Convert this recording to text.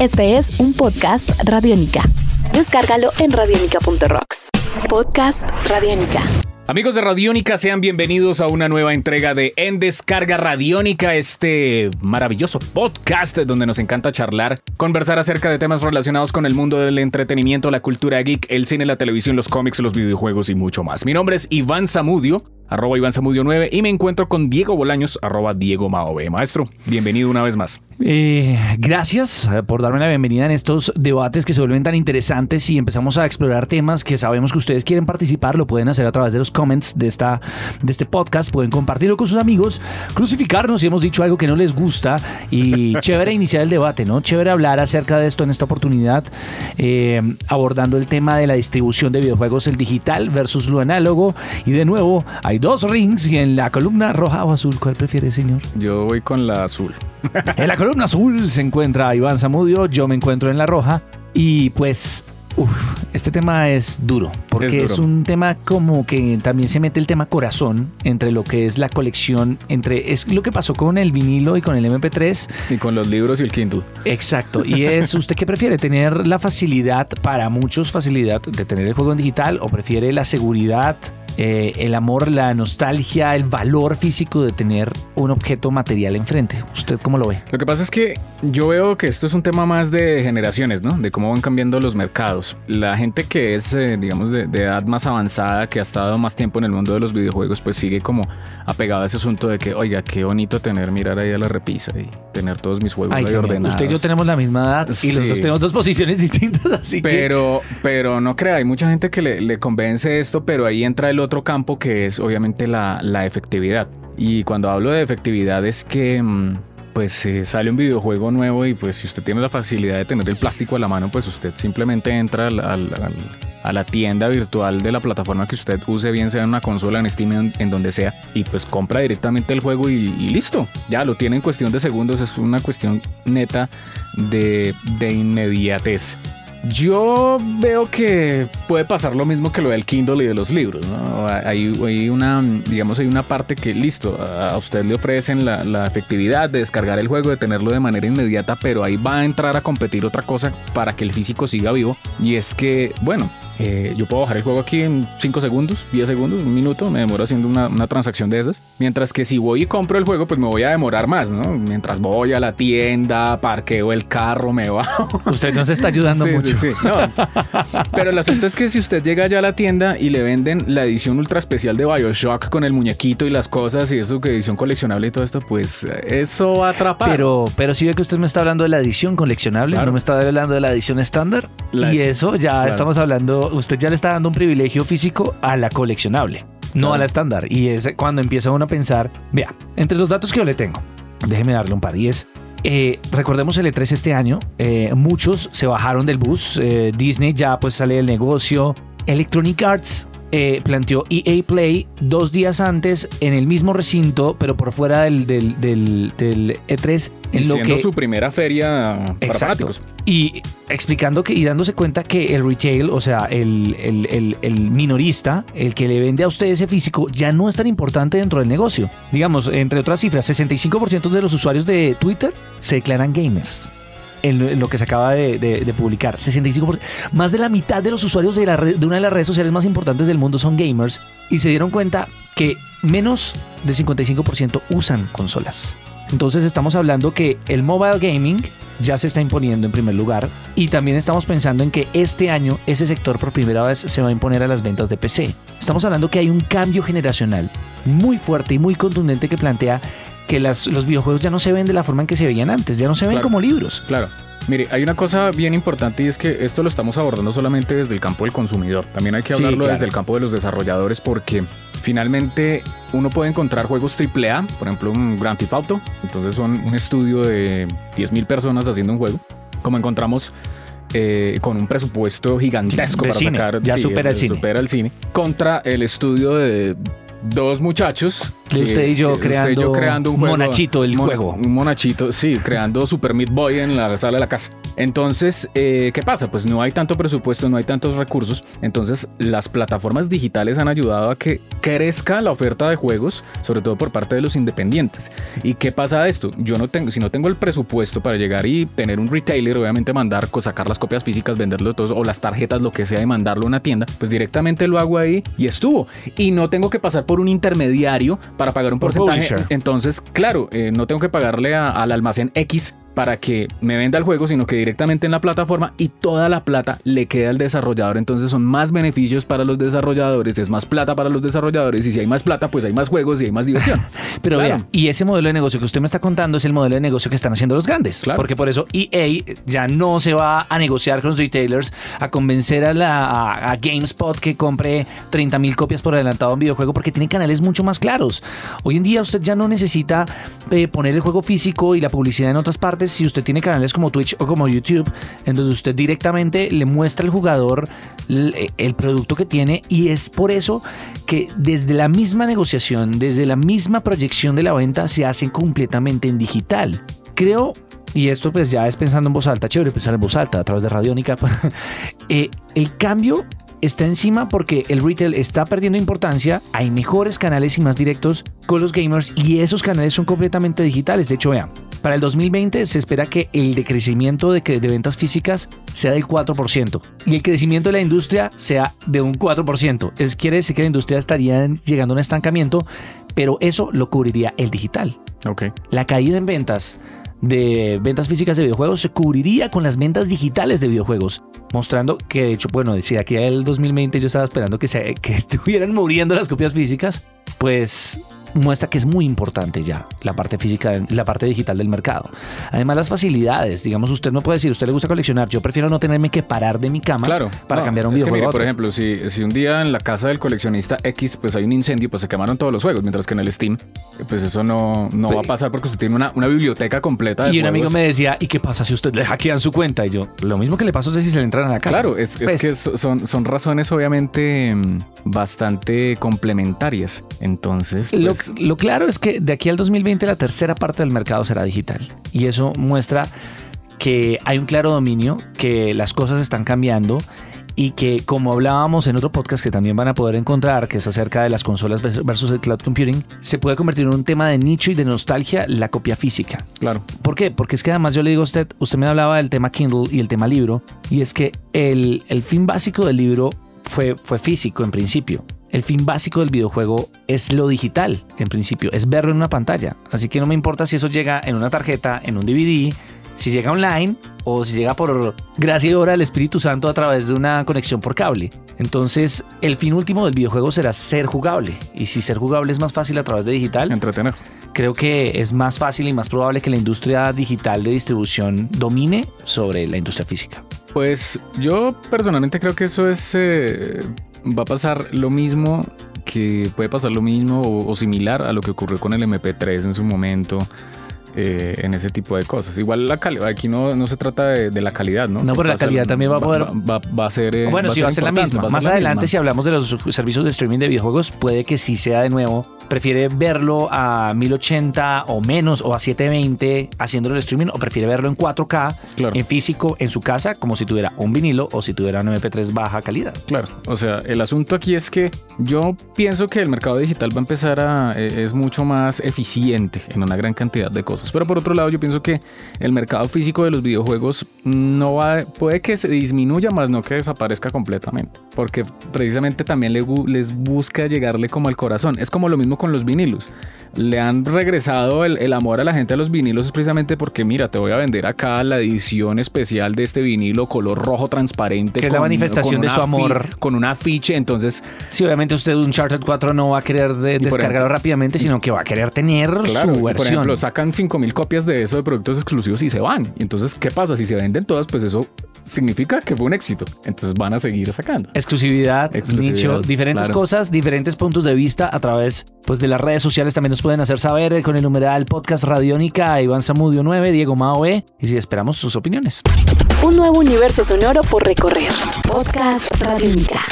Este es un podcast Radiónica. Descárgalo en radiónica.rocks. Podcast Radiónica. Amigos de Radiónica, sean bienvenidos a una nueva entrega de En Descarga Radiónica, este maravilloso podcast donde nos encanta charlar, conversar acerca de temas relacionados con el mundo del entretenimiento, la cultura geek, el cine, la televisión, los cómics, los videojuegos y mucho más. Mi nombre es Iván Zamudio arroba Iván Zamudio 9 y me encuentro con Diego Bolaños, arroba Diego Maove. Maestro, bienvenido una vez más. Eh, gracias eh, por darme la bienvenida en estos debates que se vuelven tan interesantes y empezamos a explorar temas que sabemos que ustedes quieren participar, lo pueden hacer a través de los comments de, esta, de este podcast, pueden compartirlo con sus amigos, crucificarnos si hemos dicho algo que no les gusta y chévere iniciar el debate, ¿no? Chévere hablar acerca de esto en esta oportunidad, eh, abordando el tema de la distribución de videojuegos, el digital versus lo análogo y de nuevo hay dos rings y en la columna roja o azul, ¿cuál prefiere, señor? Yo voy con la azul. en la columna azul se encuentra Iván Zamudio, yo me encuentro en la roja y pues Uf, este tema es duro, porque es, un tema como que también se mete el tema corazón entre lo que es la colección, entre es lo que pasó con el vinilo y con el MP3. Y con los libros y el Kindle. Exacto, y es usted qué prefiere, tener la facilidad, para muchos facilidad de tener el juego en digital o prefiere la seguridad eh, el amor, la nostalgia, el valor físico de tener un objeto material enfrente. ¿Usted cómo lo ve? Lo que pasa es que yo veo que esto es un tema más de generaciones, ¿no? De cómo van cambiando los mercados. La gente que es, eh, digamos, de, edad más avanzada, que ha estado más tiempo en el mundo de los videojuegos, pues sigue como apegado a ese asunto de que, oiga, qué bonito tener, mirar ahí a la repisa y tener todos mis juegos ahí ordenados. Usted y yo tenemos la misma edad y los dos tenemos dos posiciones distintas, así pero, que... Pero no crea, hay mucha gente que le, le convence esto, pero ahí entra el otro campo que es obviamente la, efectividad. Y cuando hablo de efectividad es que mm, pues eh, sale un videojuego nuevo y pues si usted tiene la facilidad de tener el plástico a la mano, pues usted simplemente entra a la tienda virtual de la plataforma que usted use, bien sea en una consola, en Steam, en, donde sea, y pues compra directamente el juego y, listo. Ya lo tiene en cuestión de segundos, es una cuestión neta de, de inmediatez. Yo veo que puede pasar lo mismo que lo del Kindle y de los libros. ¿no? Hay, una, digamos, hay una parte que, listo, a usted le ofrecen la, efectividad de descargar el juego, de tenerlo de manera inmediata, pero ahí va a entrar a competir otra cosa para que el físico siga vivo. Y es que, bueno, eh, yo puedo bajar el juego aquí en 5 segundos, 10 segundos, un minuto, me demoro haciendo una, una, transacción de esas. Mientras que si voy y compro el juego, pues me voy a demorar más, ¿no? Mientras voy a la tienda, parqueo el carro, me bajo. Usted nos está ayudando mucho. Sí, no. Pero el asunto es que si usted llega ya a la tienda y le venden la edición ultra especial de Bioshock con el muñequito y las cosas y eso que edición coleccionable y todo esto, pues eso va a atrapar. Pero, pero si ve que usted me está hablando de la edición coleccionable, no me está hablando de la edición estándar. y eso ya estamos hablando usted ya le está dando un privilegio físico a la coleccionable, no a la estándar. Y es cuando empieza uno a pensar, vea, entre los datos que yo le tengo, déjeme darle un par. Y es, eh, recordemos el E3 este año, eh, muchos se bajaron del bus, eh, Disney ya pues sale del negocio, Electronic Arts eh, planteó EA Play dos días antes en el mismo recinto, pero por fuera del, del, del, E3. En lo que, su primera feria Exacto. Y explicando que y dándose cuenta que el retail, o sea, el, el, el, minorista, el que le vende a usted ese físico, ya no es tan importante dentro del negocio. Digamos, entre otras cifras, 65% de los usuarios de Twitter se declaran gamers en, lo que se acaba de, publicar. 65%. Más de la mitad de los usuarios de, de una de las redes sociales más importantes del mundo son gamers y se dieron cuenta que menos del 55% usan consolas. Entonces estamos hablando que el mobile gaming ya se está imponiendo en primer lugar y también estamos pensando en que este año ese sector por primera vez se va a imponer a las ventas de PC. Estamos hablando que hay un cambio generacional muy fuerte y muy contundente que plantea que las, los videojuegos ya no se ven de la forma en que se veían antes, ya no se ven como libros. Claro. Mire, hay una cosa bien importante y es que esto lo estamos abordando solamente desde el campo del consumidor. También hay que hablarlo desde el campo de los desarrolladores porque finalmente uno puede encontrar juegos AAA, por ejemplo un Grand Theft Auto, entonces son un estudio de 10.000 personas haciendo un juego, como encontramos eh, con un presupuesto gigantesco para sacar. Ya supera el cine. Supera el cine. Contra el estudio de dos muchachos De usted y yo que usted creando, yo creando un juego, monachito el mon- juego. Un monachito, sí, creando Super Meat Boy en la sala de la casa. Entonces, eh, ¿qué pasa? Pues no hay tanto presupuesto, no hay tantos recursos. Entonces, las plataformas digitales han ayudado a que crezca la oferta de juegos, sobre todo por parte de los independientes. ¿Y qué pasa de esto? Yo no tengo, si no tengo el presupuesto para llegar y tener un retailer, obviamente mandar, sacar las copias físicas, venderlo todo, o las tarjetas, lo que sea, y mandarlo a una tienda, pues directamente lo hago ahí y estuvo. Y no tengo que pasar por un intermediario para pagar un Por porcentaje. publisher. Entonces, claro, eh, no tengo que pagarle a- al almacén X para que me venda el juego, sino que directamente en la plataforma y toda la plata le queda al desarrollador. Entonces son más beneficios para los desarrolladores, es más plata para los desarrolladores y si hay más plata, pues hay más juegos y hay más diversión. Pero Claro. vea, y ese modelo de negocio que usted me está contando es el modelo de negocio que están haciendo los grandes. Claro. Porque por eso EA ya no se va a negociar con los retailers, a convencer a, la, a, a GameSpot que compre 30 mil copias por adelantado en videojuego porque tiene canales mucho más claros. Hoy en día usted ya no necesita eh, poner el juego físico y la publicidad en otras partes si usted tiene canales como Twitch o como YouTube, en donde usted directamente le muestra al jugador l- el producto que tiene y es por eso que desde la misma negociación, desde la misma proyección de la venta se hace completamente en digital. Creo, y esto pues ya es pensando en voz alta, chévere pensar en voz alta a través de Radiónica, eh, el cambio está encima porque el retail está perdiendo importancia, hay mejores canales y más directos con los gamers y esos canales son completamente digitales. De hecho, vean, para el 2020 se espera que el decrecimiento de, ventas físicas sea del 4% y el crecimiento de la industria sea de un 4%. Es, quiere decir que la industria estaría llegando a un estancamiento, pero eso lo cubriría el digital. Ok. La caída en ventas de ventas físicas de videojuegos se cubriría con las ventas digitales de videojuegos, mostrando que de hecho, bueno, decía aquí el 2020 yo estaba esperando que, se, que estuvieran muriendo las copias físicas, pues muestra que es muy importante ya la parte física, la parte digital del mercado. Además las facilidades, digamos, usted no puede decir, usted le gusta coleccionar, yo prefiero no tenerme que parar de mi cama Claro. para No, cambiar un es que videojuego. mire, a por ejemplo, si, si un día en la casa del coleccionista X pues hay un incendio, pues se quemaron todos los juegos, mientras que en el Steam, pues eso no, no Pues- va a pasar porque usted tiene una, una biblioteca completa de y un amigo me decía, ¿y qué pasa si usted le hackean su cuenta? Y yo, lo mismo que le pasó si se le entran a la casa. Claro, es, es Pues, que so- son, son razones obviamente mm, bastante complementarias. Entonces, Lo, pues, lo claro es que de aquí al 2020 la tercera parte del mercado será digital. Y eso muestra que hay un claro dominio, que las cosas están cambiando y que como hablábamos en otro podcast que también van a poder encontrar, que es acerca de las consolas vers- versus el cloud computing, se puede convertir en un tema de nicho y de nostalgia la copia física. claro. ¿Por qué? Porque es que además yo le digo a usted, usted me hablaba del tema Kindle y el tema libro, y es que el, el fin básico del libro fue, fue físico en principio. El fin básico del videojuego es lo digital, en principio, es verlo en una pantalla. Así que no me importa si eso llega en una tarjeta, en un DVD, si llega online o si llega por gracia y obra del Espíritu Santo a través de una conexión por cable. Entonces, el fin último del videojuego será ser jugable. Y si ser jugable es más fácil a través de digital, Entretener. creo que es más fácil y más probable que la industria digital de distribución domine sobre la industria física. Pues yo personalmente creo que eso es. eh, va a pasar lo mismo que puede pasar lo mismo o, o similar a lo que ocurrió con el MP3 en su momento. Eh, en ese tipo de cosas. Igual la calidad, aquí no, no se trata de, de la calidad, ¿no? No, pero la ser- calidad también va a poder- Va, va a ser. eh, bueno, sí va a ser la misma. Más la adelante, misma. si hablamos de los servicios de streaming de videojuegos, puede que sí sea de nuevo. Prefiere verlo a 1080 o menos o a 720 haciéndolo el streaming o prefiere verlo en 4K Claro. en físico en su casa como si tuviera un vinilo o si tuviera un MP3 baja calidad. Claro, o sea, el asunto aquí es que yo pienso que el mercado digital va a empezar a eh, es mucho más eficiente en una gran cantidad de cosas, pero por otro lado yo pienso que el mercado físico de los videojuegos no va puede que se disminuya más no que desaparezca completamente, porque precisamente también le les busca llegarle como al corazón. Es como lo mismo con los vinilos. Le han regresado el, el amor a la gente a los vinilos es precisamente porque mira, te voy a vender acá la edición especial de este vinilo color rojo transparente Que es la manifestación de su amor. con un afiche, entonces Sí, obviamente usted un Uncharted 4 no va a querer de- descargarlo rápidamente, sino que va a querer tener Claro, su y por versión. ejemplo, sacan 5000 copias de eso de productos exclusivos y se van. Y entonces, ¿qué pasa? Si se venden todas, pues eso significa que fue un éxito. Entonces van a seguir sacando. Exclusividad, Exclusividad, nicho, diferentes claro. cosas, diferentes puntos de vista a través pues, de las redes sociales. También nos pueden hacer saber eh, con el numeral podcast Radiónica, Iván Zamudio 9, Diego Mao E. Y si esperamos sus opiniones. Un nuevo universo sonoro por recorrer. Podcast Radiónica.